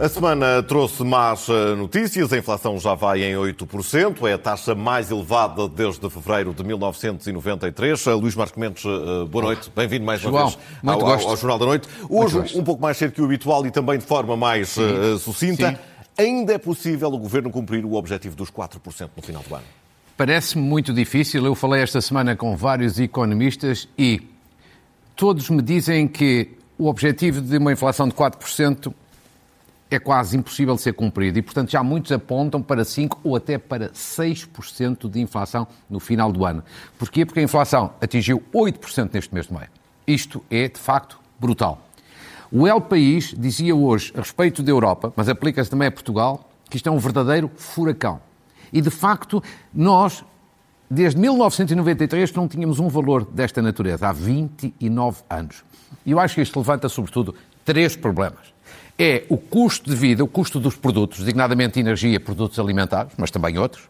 A semana trouxe más eh, notícias. A inflação já vai em 8%. É a taxa mais elevada desde fevereiro de 1993. Eh, Luís Marcos Mendes, eh, boa noite. Bem-vindo mais uma João, vez ao, gosto. ao Jornal da Noite. Hoje, um pouco mais cedo que o habitual e também de forma mais sucinta. Sim. Ainda é possível o Governo cumprir o objetivo dos 4% no final do ano? Parece-me muito difícil. Eu falei esta semana com vários economistas e todos me dizem que o objetivo de uma inflação de 4% é quase impossível de ser cumprido e, portanto, já muitos apontam para 5% ou até para 6% de inflação no final do ano. Porquê? Porque a inflação atingiu 8% neste mês de maio. Isto é, de facto, brutal. O El País dizia hoje, a respeito da Europa, mas aplica-se também a Portugal, que isto é um verdadeiro furacão. E, de facto, nós, desde 1993, não tínhamos um valor desta natureza, há 29 anos. E eu acho que isto levanta, sobretudo, três problemas. É o custo de vida, o custo dos produtos, designadamente energia, produtos alimentares, mas também outros.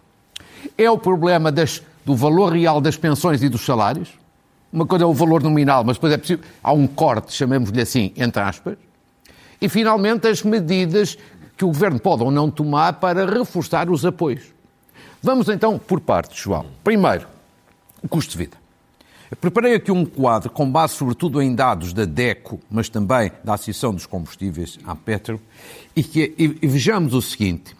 É o problema das- do valor real das pensões e dos salários. Uma coisa é o valor nominal, mas depois é. Há um corte, chamemos-lhe assim, entre aspas. E, finalmente, as medidas que o governo pode ou não tomar para reforçar os apoios. Vamos então por partes, João. Primeiro, o custo de vida. Preparei aqui um quadro com base sobretudo em dados da DECO, mas também da Associação dos Combustíveis, a Petro, e, que, e, e vejamos o seguinte.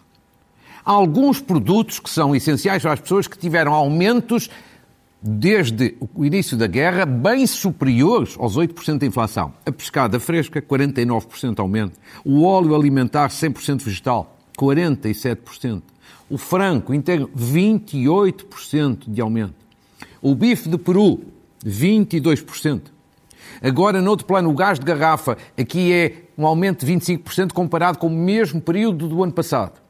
Há alguns produtos que são essenciais para as pessoas que tiveram aumentos desde o início da guerra bem superiores aos 8% da inflação. A pescada fresca, 49% aumento. O óleo alimentar, 100% vegetal, 47%. O frango inteiro, 28% de aumento. O bife de peru, 22%. Agora, no outro plano, o gás de garrafa, aqui é um aumento de 25% comparado com o mesmo período do ano passado.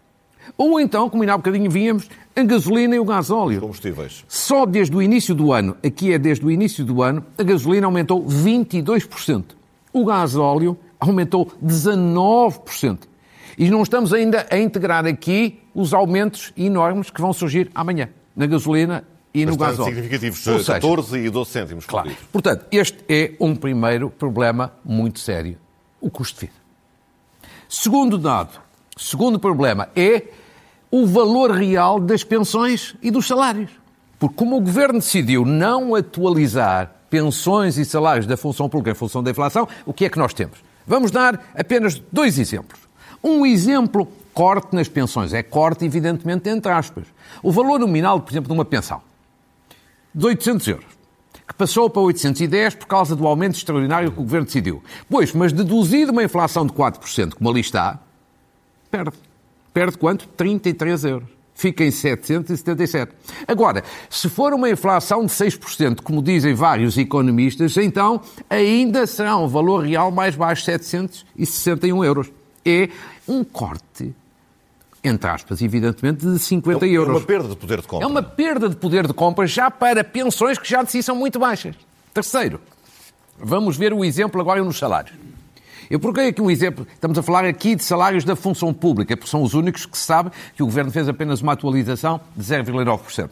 Ou então, como ainda há bocadinho víamos, a gasolina e o gasóleo. Combustíveis. Só desde o início do ano, aqui é desde o início do ano, a gasolina aumentou 22%. O gasóleo aumentou 19%. E não estamos ainda a integrar aqui os aumentos enormes que vão surgir amanhã, na gasolina e no Bastante gasóleo. significados. Ou seja, 14 e 12 cêntimos Claro. Portanto, este é um primeiro problema muito sério, o custo de vida. Segundo dado, segundo problema é o valor real das pensões e dos salários. Porque como o governo decidiu não atualizar pensões e salários da função pública em função da inflação, o que é que nós temos? Vamos dar apenas dois exemplos. Um exemplo, corte nas pensões. É corte, evidentemente, entre aspas. O valor nominal, por exemplo, de uma pensão de 800 euros, que passou para 810 por causa do aumento extraordinário que o Governo decidiu. Pois, mas deduzido uma inflação de 4%, como ali está, perde. Perde quanto? 33 euros. Fica em 777. Agora, se for uma inflação de 6%, como dizem vários economistas, então ainda será um valor real mais baixo, 761 euros. É um corte, entre aspas, evidentemente, de 50 É euros. uma perda de poder de compra. É uma perda de poder de compra já para pensões que já de si são muito baixas. Terceiro, vamos ver o exemplo agora nos salários. Eu procurei aqui um exemplo, estamos a falar aqui de salários da função pública, porque são os únicos que se sabe que o Governo fez apenas uma atualização de 0,9%.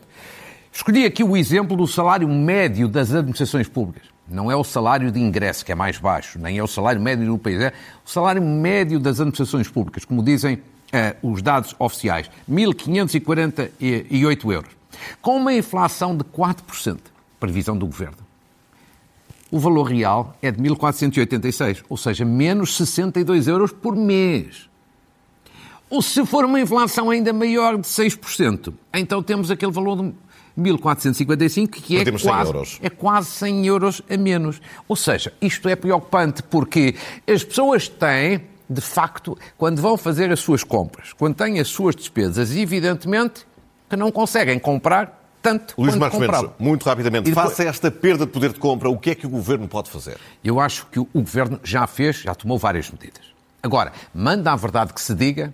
Escolhi aqui o exemplo do salário médio das administrações públicas. Não é o salário de ingresso, que é mais baixo, nem é o salário médio do país, é o salário médio das administrações públicas, como dizem eh, os dados oficiais, 1.548 euros. Com uma inflação de 4%, previsão do Governo, o valor real é de 1.486, ou seja, menos 62 euros por mês. Ou se for uma inflação ainda maior de 6%, então temos aquele valor de 1.455, que é Perdemos 100 quase, é quase 100 euros a menos. Ou seja, isto é preocupante porque as pessoas têm, de facto, quando vão fazer as suas compras, quando têm as suas despesas, evidentemente que não conseguem comprar tanto Luís quanto Marcos Mendes, muito rapidamente, depois- face a esta perda de poder de compra, o que é que o Governo pode fazer? Eu acho que o Governo já fez, já tomou várias medidas. Agora, manda a verdade que se diga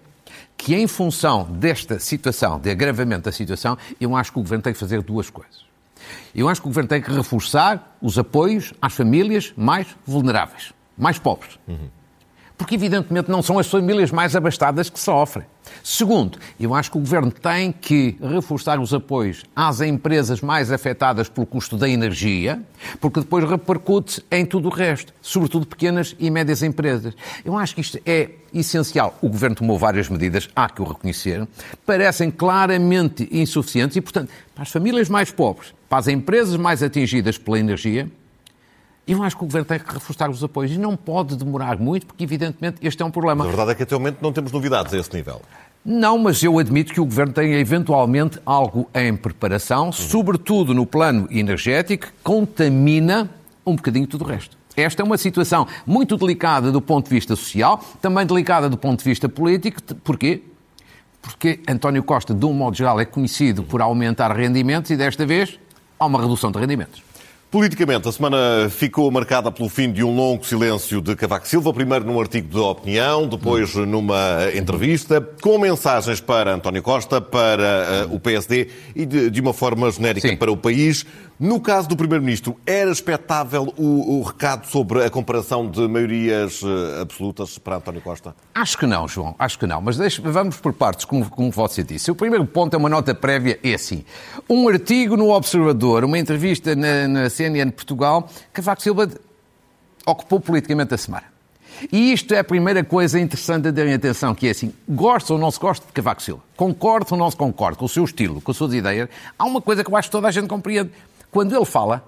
que, em função desta situação, de agravamento da situação, eu acho que o Governo tem que fazer duas coisas. Eu acho que o Governo tem que reforçar os apoios às famílias mais vulneráveis, mais pobres. Porque evidentemente não são as famílias mais abastadas que sofrem. Segundo, eu acho que o Governo tem que reforçar os apoios às empresas mais afetadas pelo custo da energia, porque depois repercute em tudo o resto, sobretudo pequenas e médias empresas. Eu acho que isto é essencial. O Governo tomou várias medidas, há que o reconhecer, parecem claramente insuficientes e, portanto, para as famílias mais pobres, para as empresas mais atingidas pela energia, eu acho que o Governo tem que reforçar os apoios e não pode demorar muito, porque evidentemente este é um problema. A verdade é que até o momento não temos novidades a esse nível. Não, mas eu admito que o Governo tenha eventualmente algo em preparação, uhum. sobretudo no plano energético, que contamina um bocadinho tudo o resto. Esta é uma situação muito delicada do ponto de vista social, também delicada do ponto de vista político. Porquê? Porque António Costa, de um modo geral, é conhecido por aumentar rendimentos e desta vez há uma redução de rendimentos. Politicamente, a semana ficou marcada pelo fim de um longo silêncio de Cavaco Silva, primeiro num artigo de opinião, depois numa entrevista, com mensagens para António Costa, para uh, o PSD e de, de uma forma genérica Sim. para o país. No caso do Primeiro-Ministro, era expectável o, o, recado sobre a comparação de maiorias uh, absolutas para António Costa? Acho que não, João, acho que não. Mas vamos por partes, como, como você disse. O primeiro ponto é uma nota prévia, é assim. Um artigo no Observador, uma entrevista na, na CNN Portugal, Cavaco Silva ocupou politicamente a semana. E isto é a primeira coisa interessante a terem atenção, que é assim, gosta ou não se gosta de Cavaco Silva, concorda ou não se concorda com o seu estilo, com as suas ideias, há uma coisa que eu acho que toda a gente compreende quando ele fala,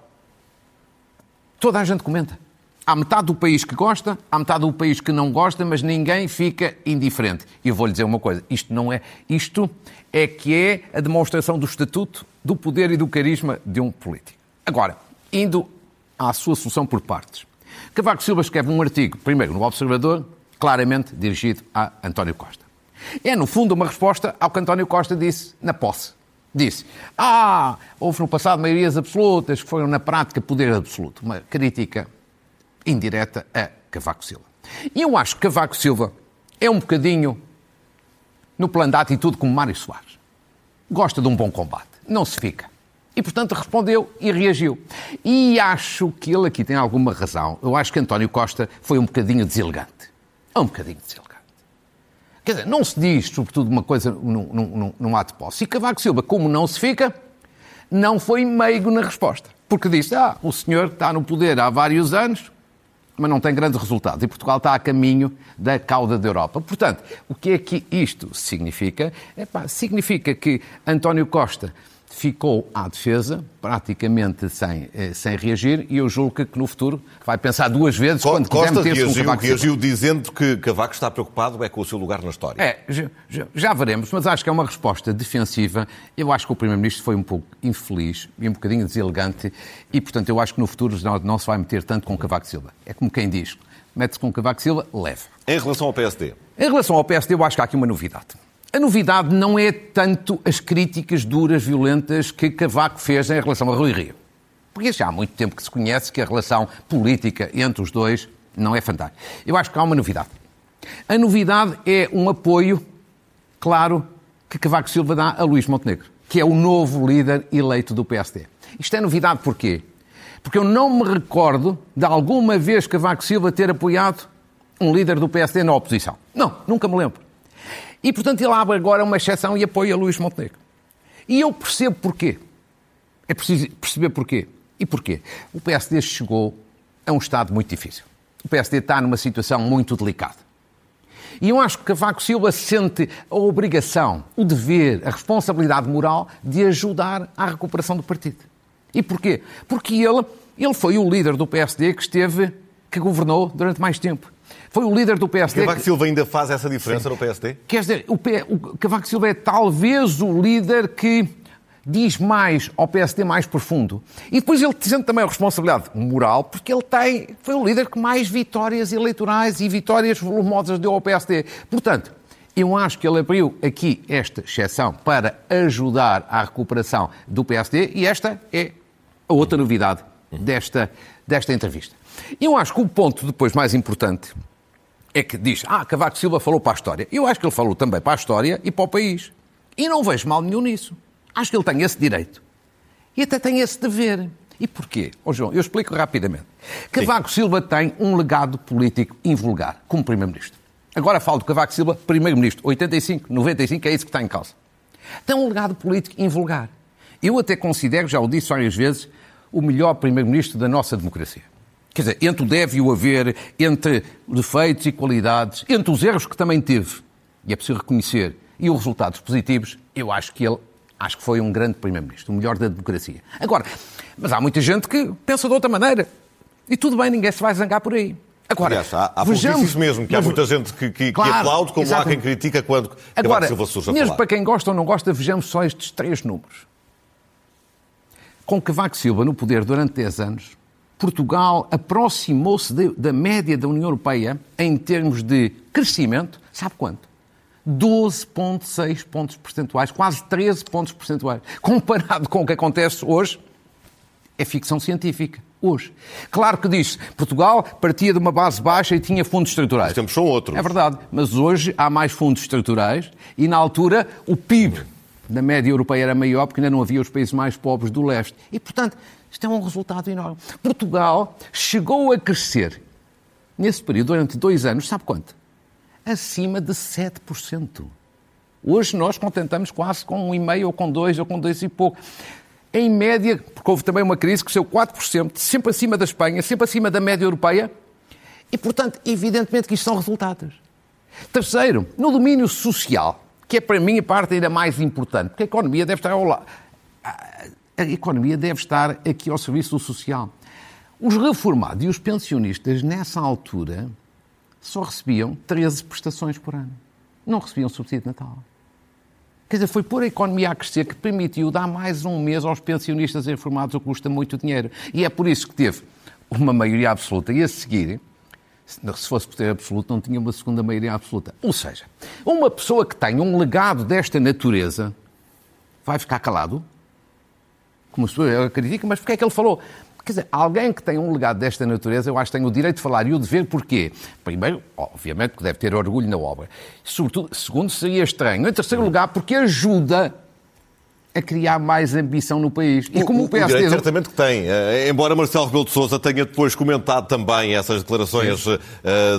toda a gente comenta. Há metade do país que gosta, há metade do país que não gosta, mas ninguém fica indiferente. E eu vou-lhe dizer uma coisa: isto não é. Isto é que é a demonstração do estatuto, do poder e do carisma de um político. Agora, indo à sua solução por partes. Cavaco Silva escreve um artigo, primeiro no Observador, claramente dirigido a António Costa. É, no fundo, uma resposta ao que António Costa disse na posse disse: Ah, houve no passado maiorias absolutas que foram na prática poder absoluto. Uma crítica indireta a Cavaco Silva. E eu acho que Cavaco Silva é um bocadinho no plano da atitude como Mário Soares. Gosta de um bom combate, não se fica. E, portanto, respondeu e reagiu. E acho que ele aqui tem alguma razão. Eu acho que António Costa foi um bocadinho deselegante. Um bocadinho deselegante. Quer dizer, não se diz, sobretudo, uma coisa num, num, num ato de posse. E Cavaco Silva, como não se fica, não foi meigo na resposta. Porque disse, ah, o senhor está no poder há vários anos, mas não tem grandes resultados. E Portugal está a caminho da cauda da Europa. Portanto, o que é que isto significa? Epá, significa que António Costa ficou à defesa, praticamente sem, eh, sem reagir, e eu julgo que no futuro vai pensar duas vezes Co quando Costa quiser meter-se reagiu, Cavaco reagiu dizendo que Cavaco está preocupado é com o seu lugar na história. É, já, já, veremos, mas acho que é uma resposta defensiva. Eu acho que o Primeiro-Ministro foi um pouco infeliz e um bocadinho deselegante, e, portanto, eu acho que no futuro não, não se vai meter tanto com Cavaco Silva. É como quem diz, mete-se com Cavaco Silva, leve. Em relação ao PSD? Em relação ao PSD, eu acho que há aqui uma novidade. A novidade não é tanto as críticas duras, violentas que Cavaco fez em relação a Rui Rio. Porque já há muito tempo que se conhece que a relação política entre os dois não é fantástica. Eu acho que há uma novidade. A novidade é um apoio, claro, que Cavaco Silva dá a Luís Montenegro, que é o novo líder eleito do PSD. Isto é novidade porquê? Porque eu não me recordo de alguma vez Cavaco Silva ter apoiado um líder do PSD na oposição. Não, nunca me lembro. E, portanto, ele abre agora uma exceção e apoia Luís Montenegro. E eu percebo porquê. É preciso perceber porquê. E porquê? O PSD chegou a um estado muito difícil. O PSD está numa situação muito delicada. E eu acho que Cavaco Silva sente a obrigação, o dever, a responsabilidade moral de ajudar à recuperação do partido. E porquê? Porque ele, ele foi o líder do PSD que esteve, que governou durante mais tempo. Foi o líder do PSD. Cavaco Silva ainda faz essa diferença Sim. no PSD? Quer dizer, o, P... o Cavaco Silva é talvez o líder que diz mais ao PSD mais profundo. E depois ele sente também a responsabilidade moral, porque ele tem, foi o líder que mais vitórias eleitorais e vitórias volumosas deu ao PSD. Portanto, eu acho que ele abriu aqui esta exceção para ajudar à recuperação do PSD e esta é a outra novidade desta, desta entrevista. Eu acho que o ponto depois mais importante é que diz, ah, Cavaco Silva falou para a história. Eu acho que ele falou também para a história e para o país. E não vejo mal nenhum nisso. Acho que ele tem esse direito. E até tem esse dever. E porquê? Oh, João, eu explico rapidamente. Cavaco Silva tem um legado político invulgar como Primeiro-Ministro. Agora falo do Cavaco Silva, Primeiro-Ministro, 85, 95, é isso que está em causa. Tem um legado político invulgar. Eu até considero, já o disse várias vezes, o melhor Primeiro-Ministro da nossa democracia. Quer dizer, entre o deve e o haver, entre defeitos e qualidades, entre os erros que também teve, e é preciso reconhecer, e os resultados positivos, eu acho que ele acho que foi um grande Primeiro-Ministro, o melhor da democracia. Agora, mas há muita gente que pensa de outra maneira. E tudo bem, ninguém se vai zangar por aí. Agora, Aliás, há, há vejamos, mesmo, que há muita gente que, que, claro, que aplaude, como exatamente. há quem critica quando Agora, Silva surge a mesmo para quem gosta ou não gosta, vejamos só estes três números. Com Cavaco Silva no poder durante 10 anos, Portugal aproximou-se da média da União Europeia em termos de crescimento, sabe quanto? 12,6 pontos percentuais, quase 13 pontos percentuais. Comparado com o que acontece hoje, é ficção científica. Hoje. Claro que disse, Portugal partia de uma base baixa e tinha fundos estruturais. Os tempos são outros. É verdade, mas hoje há mais fundos estruturais e na altura o PIB da média europeia era maior porque ainda não havia os países mais pobres do leste. E, portanto, isto é um resultado enorme. Portugal chegou a crescer nesse período, durante dois anos, sabe quanto? acima de 7%. Hoje nós contentamos quase com 1,5% ou com 2% ou com 2% e pouco. Em média, porque houve também uma crise que cresceu 4%, sempre acima da Espanha, sempre acima da média europeia, e, portanto, evidentemente que isto são resultados. Terceiro, no domínio social, que é para mim a parte ainda mais importante, porque a economia deve estar ao lado. A economia deve estar aqui ao serviço do social. Os reformados e os pensionistas, nessa altura, só recebiam 13 prestações por ano. Não recebiam subsídio de Natal. Quer dizer, foi pôr a economia a crescer que permitiu dar mais um mês aos pensionistas informados, o que custa muito dinheiro. E é por isso que teve uma maioria absoluta. E a seguir, se fosse por ter absoluto, não tinha uma segunda maioria absoluta. Ou seja, uma pessoa que tem um legado desta natureza vai ficar calado? Como a pessoa critica, mas porquê é que ele falou? Quer dizer, alguém que tem um legado desta natureza, eu acho que tem o direito de falar e o dever, porquê? Primeiro, obviamente, que deve ter orgulho na obra. Sobretudo, segundo, seria estranho. Em terceiro lugar, porque ajuda a criar mais ambição no país. E como o, o PSD... O direito certamente que tem. Uh, embora Marcelo Rebelo de Sousa tenha depois comentado também essas declarações uh,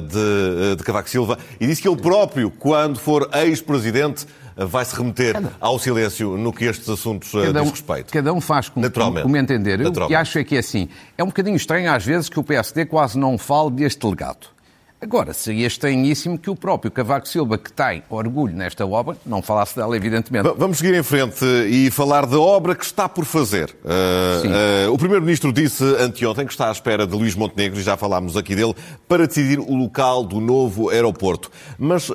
de, uh, de Cavaco Silva e disse que ele próprio, quando for ex-presidente, vai se remeter cada... ao silêncio no que estes assuntos uh, cada um, diz respeito. Cada um faz como, Naturalmente. como entender. Eu, e acho é que é assim. É um bocadinho estranho às vezes que o PSD quase não fale deste legado. Agora, seria estranhíssimo que o próprio Cavaco Silva, que tem orgulho nesta obra, não falasse dela, evidentemente. Vamos seguir em frente e falar da obra que está por fazer. Uh, uh, o Primeiro-Ministro disse anteontem que está à espera de Luís Montenegro, e já falámos aqui dele, para decidir o local do novo aeroporto. Mas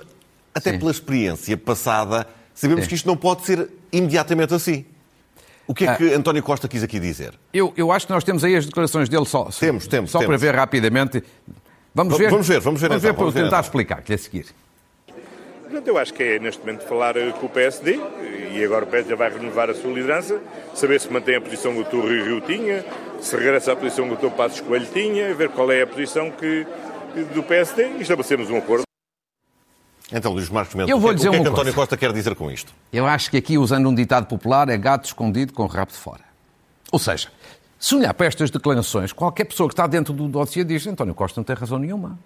até Sim. pela experiência passada, sabemos Sim. que isto não pode ser imediatamente assim. O que é que ah, António Costa quis aqui dizer? Eu, eu acho que nós temos aí as declarações dele só. Temos, temos. Só temos. para ver rapidamente. Vamos ver? Vamos ver, vamos ver, vamos então, ver para tentar explicar-lhe a seguir. Portanto, eu acho que é neste momento falar com o PSD, e agora o PSD já vai renovar a sua liderança, saber se mantém a posição que o Dr. Rio tinha, se regressa à posição que o Dr. Passos Coelho tinha, ver qual é a posição que, do PSD e estabelecermos um acordo. Então, Luís Marcos Mendes, eu vou o que, dizer o que é que António coisa. Costa quer dizer com isto? Eu acho que aqui, usando um ditado popular, é gato escondido com o rabo de fora. Ou seja, se olhar para estas declarações, qualquer pessoa que está dentro do dossiê diz António Costa não tem razão nenhuma.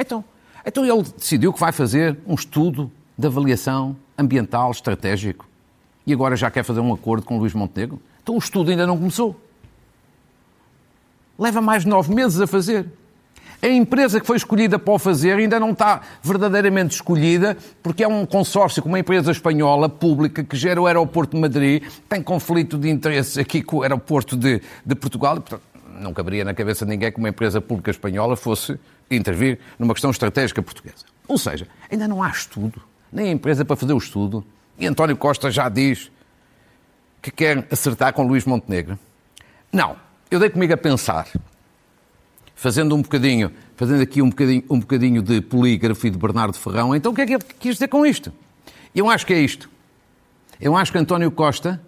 Então, então ele decidiu que vai fazer um estudo de avaliação ambiental estratégico e agora já quer fazer um acordo com Luís Montenegro. Então o estudo ainda não começou. Leva mais de nove meses a fazer. A empresa que foi escolhida para o fazer ainda não está verdadeiramente escolhida, porque é um consórcio com uma empresa espanhola pública que gera o aeroporto de Madrid, tem conflito de interesses aqui com o aeroporto de, de Portugal, e, portanto, não caberia na cabeça de ninguém que uma empresa pública espanhola fosse intervir numa questão estratégica portuguesa. Ou seja, ainda não há estudo, nem a empresa para fazer o estudo, e António Costa já diz que quer acertar com Luís Montenegro. Não, eu dei comigo a pensar fazendo um bocadinho, fazendo aqui um bocadinho, um bocadinho de polígrafo e de Bernardo Ferrão, então o que é que ele quis dizer com isto? Eu acho que é isto. Eu acho que António Costa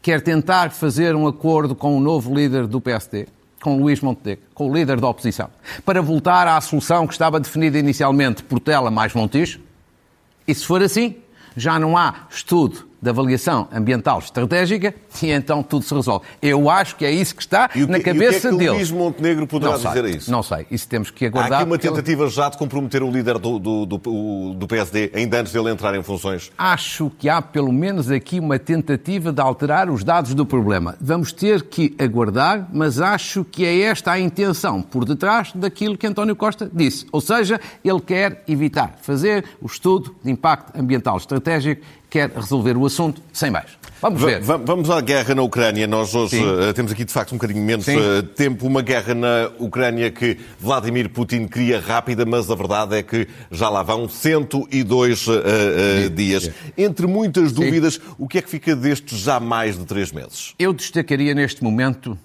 quer tentar fazer um acordo com o novo líder do PSD, com Luís Montenegro, com o líder da oposição, para voltar à solução que estava definida inicialmente Portela mais Montijo. E se for assim, já não há estudo de avaliação ambiental estratégica e então tudo se resolve. Eu acho que é isso que está que, na cabeça e o que é que deles. Luís Montenegro poderá não sei, dizer a isso? Não sei, isso temos que aguardar. Há aqui uma tentativa já de comprometer o líder do, do, do, do PSD ainda antes dele entrar em funções. Acho que há pelo menos aqui uma tentativa de alterar os dados do problema. Vamos ter que aguardar, mas acho que é esta a intenção por detrás daquilo que António Costa disse. Ou seja, ele quer evitar fazer o estudo de impacto ambiental estratégico, quer resolver o assunto sem mais. Vamos Va- ver. va- Vamos à guerra na Ucrânia. Nós hoje Sim. eh, temos aqui, de facto, um bocadinho menos Sim. eh, tempo. Uma guerra na Ucrânia que Vladimir Putin queria rápida, mas a verdade é que já lá vão 102 eh, eh, dias. Entre muitas dúvidas, o que é que fica destes já mais de três meses? Eu destacaria neste momento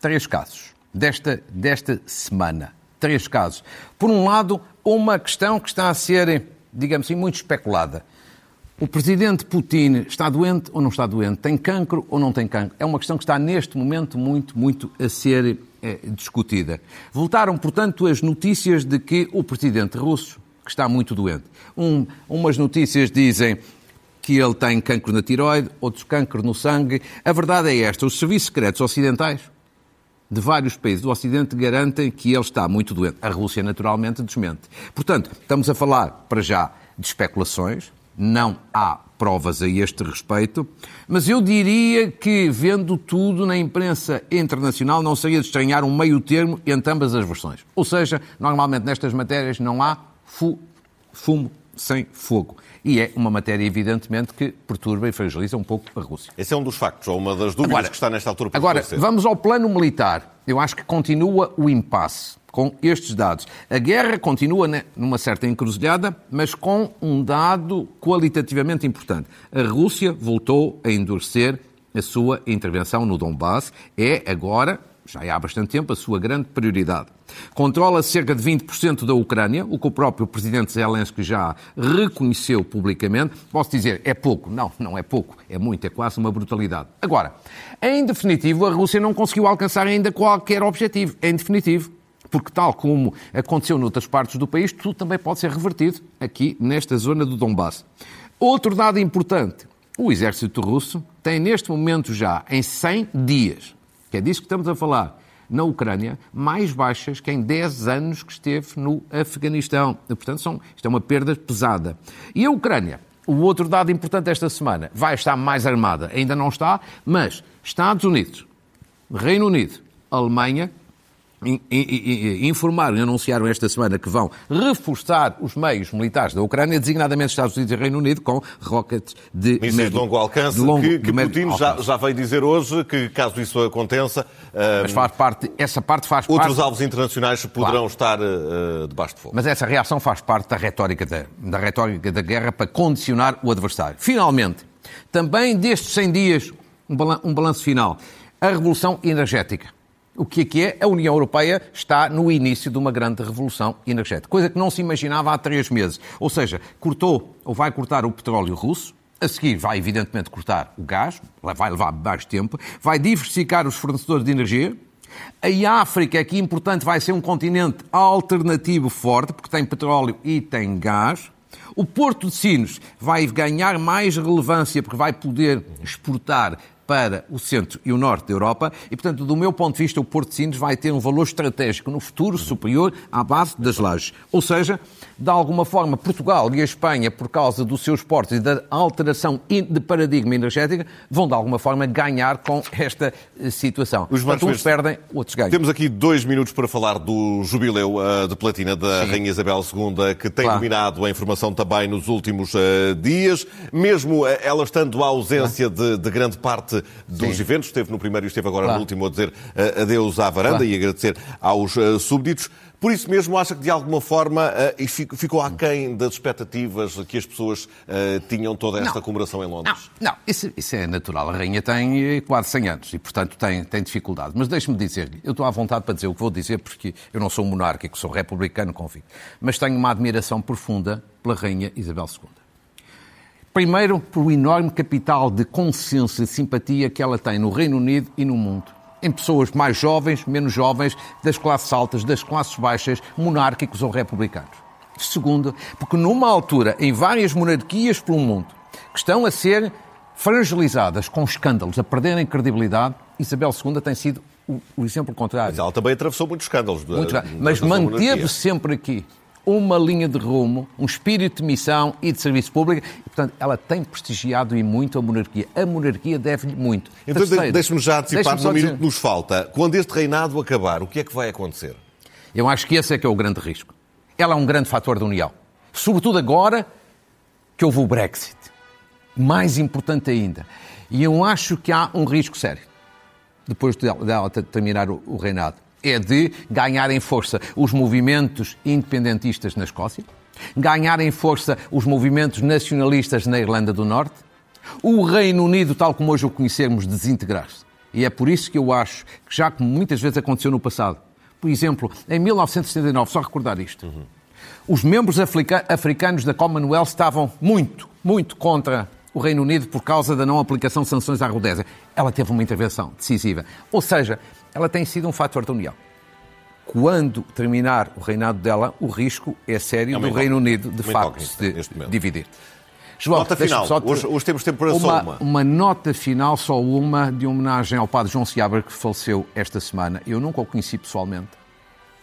três casos desta, desta semana. Três casos. Por um lado, uma questão que está a ser, digamos assim, muito especulada. O presidente Putin está doente ou não está doente? Tem cancro ou não tem cancro? É uma questão que está neste momento muito, muito a ser eh, discutida. Voltaram, portanto, as notícias de que o presidente russo que está muito doente. Um, umas notícias dizem que ele tem cancro na tiroide, outros cancro no sangue. A verdade é esta: os serviços secretos ocidentais de vários países do Ocidente garantem que ele está muito doente. A Rússia, naturalmente, desmente. Portanto, estamos a falar, para já, de especulações. Não há provas a este respeito, mas eu diria que, vendo tudo na imprensa internacional, não seria de estranhar um meio termo entre ambas as versões. Ou seja, normalmente nestas matérias não há fu- fumo sem fogo. E é uma matéria, evidentemente, que perturba e fragiliza um pouco a Rússia. Esse é um dos factos, ou uma das dúvidas Agora- que está nesta altura por Agora, esclarecer. vamos ao plano militar. Eu acho que continua o impasse com estes dados. A guerra continua né, numa certa encruzilhada, mas com um dado qualitativamente importante. A Rússia voltou a endurecer a sua intervenção no Donbass. É agora, já há bastante tempo, a sua grande prioridade. Controla cerca de 20% da Ucrânia, o que o próprio presidente Zelensky já reconheceu publicamente. Posso dizer, é pouco? Não, não é pouco. É muito, é quase uma brutalidade. Agora, em definitivo, a Rússia não conseguiu alcançar ainda qualquer objetivo. Em definitivo. Porque, tal como aconteceu noutras partes do país, tudo também pode ser revertido aqui nesta zona do Donbass. Outro dado importante: o exército russo tem neste momento já, em 100 dias, que é disso que estamos a falar, na Ucrânia, mais baixas que em 10 anos que esteve no Afeganistão. Portanto, são, isto é uma perda pesada. E a Ucrânia, o outro dado importante esta semana, vai estar mais armada. Ainda não está, mas Estados Unidos, Reino Unido, Alemanha informaram e anunciaram esta semana que vão reforçar os meios militares da Ucrânia, designadamente Estados Unidos e Reino Unido, com rockets de, Mísseis de médio- longo alcance, de longo- que, que médio Putin já, já veio dizer hoje que, caso isso aconteça, Mas faz parte, essa parte faz outros parte. alvos internacionais poderão estar ah, debaixo de fogo. Mas essa reação faz parte da retórica da, da retórica da guerra para condicionar o adversário. Finalmente, também destes 100 dias, um balanço final. A revolução energética. O que é que é? A União Europeia está no início de uma grande revolução energética, coisa que não se imaginava há três meses. Ou seja, cortou ou vai cortar o petróleo russo, a seguir vai evidentemente cortar o gás, vai levar mais tempo, vai diversificar os fornecedores de energia, a África, aqui importante, vai ser um continente alternativo forte, porque tem petróleo e tem gás. O Porto de Sinos vai ganhar mais relevância, porque vai poder exportar para o centro e o norte da Europa e, portanto, do meu ponto de vista, o Porto de Sines vai ter um valor estratégico no futuro superior à base das lajes. Ou seja, de alguma forma, Portugal e a Espanha, por causa dos seus portos e da alteração de paradigma energética, vão de alguma forma ganhar com esta eh, situação. Os Portanto, uns perdem, outros ganham. Temos aqui dois minutos para falar do jubileu ah, de platina da Sim. Rainha Isabel II, que tem Claro. dominado a informação também nos últimos ah, dias. Mesmo ela estando à ausência de, de grande parte dos Sim. eventos, esteve no primeiro e esteve agora Claro. no último a dizer adeus à varanda Claro. e agradecer aos súbditos. Por isso mesmo, acha que de alguma forma fico- ficou aquém das expectativas que as pessoas ah, tinham toda esta Não. comemoração em Não, Londres? não isso, isso é natural. A rainha tem eh, quase 100 anos e, portanto, tem, tem dificuldade. Mas deixe-me dizer-lhe, eu estou à vontade para dizer o que vou dizer, porque eu não sou monárquico, sou republicano convicto. Mas tenho uma admiração profunda pela rainha Isabel II. Primeiro, pelo enorme capital de consenso e simpatia que ela tem no Reino Unido e no mundo. Em pessoas mais jovens, menos jovens, das classes altas, das classes baixas, monárquicos ou republicanos. Segundo, porque numa altura, em várias monarquias pelo mundo, que estão a ser fragilizadas com escândalos, a perderem credibilidade, Isabel II tem sido o, o exemplo contrário. Mas ela também atravessou muitos escândalos. Muito da, mas manteve sempre aqui uma linha de rumo, um espírito de missão e de serviço público. E, portanto, ela tem prestigiado e muito a monarquia. A monarquia deve-lhe muito. Então, deixe-me já antecipar no minuto que nos falta. Quando este reinado acabar, o que é que vai acontecer? Eu acho que esse é que é o grande risco. Ela é um grande fator da União. Sobretudo agora que houve o Brexit. Mais importante ainda. E eu acho que há um risco sério, depois dela terminar o reinado é de ganhar em força os movimentos independentistas na Escócia, ganhar em força os movimentos nacionalistas na Irlanda do Norte, o Reino Unido, tal como hoje o conhecemos, desintegrar-se. E é por isso que eu acho que, já como muitas vezes aconteceu no passado, por exemplo, em 1979, só recordar isto, uhum. os membros africanos da Commonwealth estavam muito, muito contra o Reino Unido por causa da não aplicação de sanções à Rodésia. Ela teve uma intervenção decisiva. Ou seja, ela tem sido um fator de união. Quando terminar o reinado dela, o risco é sério é do Reino Unido, de facto, se dividir. João, nota final. Te... Hoje, hoje, temos tempo para uma, só uma. Uma nota final, só uma, de homenagem ao padre João Seabra, que faleceu esta semana. Eu nunca o conheci pessoalmente,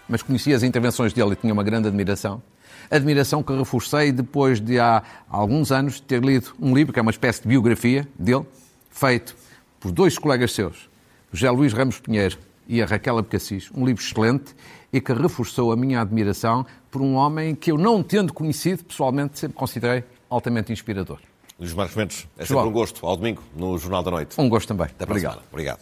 mas conheci as intervenções dele e tinha uma grande admiração. Admiração que reforcei depois de há alguns anos ter lido um livro, que é uma espécie de biografia dele, feito por dois colegas seus, José Luís Ramos Pinheiro e a Raquel Abcacis, um livro excelente e que reforçou a minha admiração por um homem que eu não tendo conhecido pessoalmente sempre considerei altamente inspirador. Luís Marcos Mendes, é João. sempre um gosto. Ao domingo, no Jornal da Noite. Um gosto também. Até Obrigado. Obrigado.